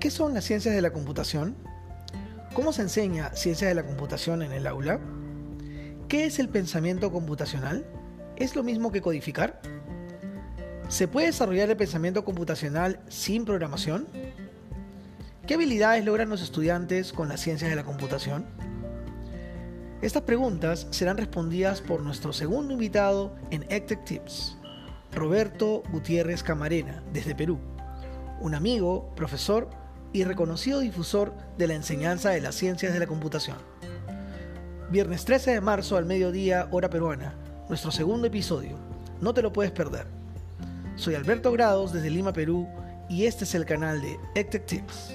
¿Qué son las ciencias de la computación? ¿Cómo se enseña ciencias de la computación en el aula? ¿Qué es el pensamiento computacional? ¿Es lo mismo que codificar? ¿Se puede desarrollar el pensamiento computacional sin programación? ¿Qué habilidades logran los estudiantes con las ciencias de la computación? Estas preguntas serán respondidas por nuestro segundo invitado en ECTEC Tips, Roberto Gutiérrez Camarena, desde Perú, un amigo, profesor y reconocido difusor de la enseñanza de las ciencias de la computación. Viernes 13 de marzo al mediodía, hora peruana, nuestro segundo episodio. No te lo puedes perder. Soy Alberto Grados desde Lima, Perú, y este es el canal de ECTEC Tips.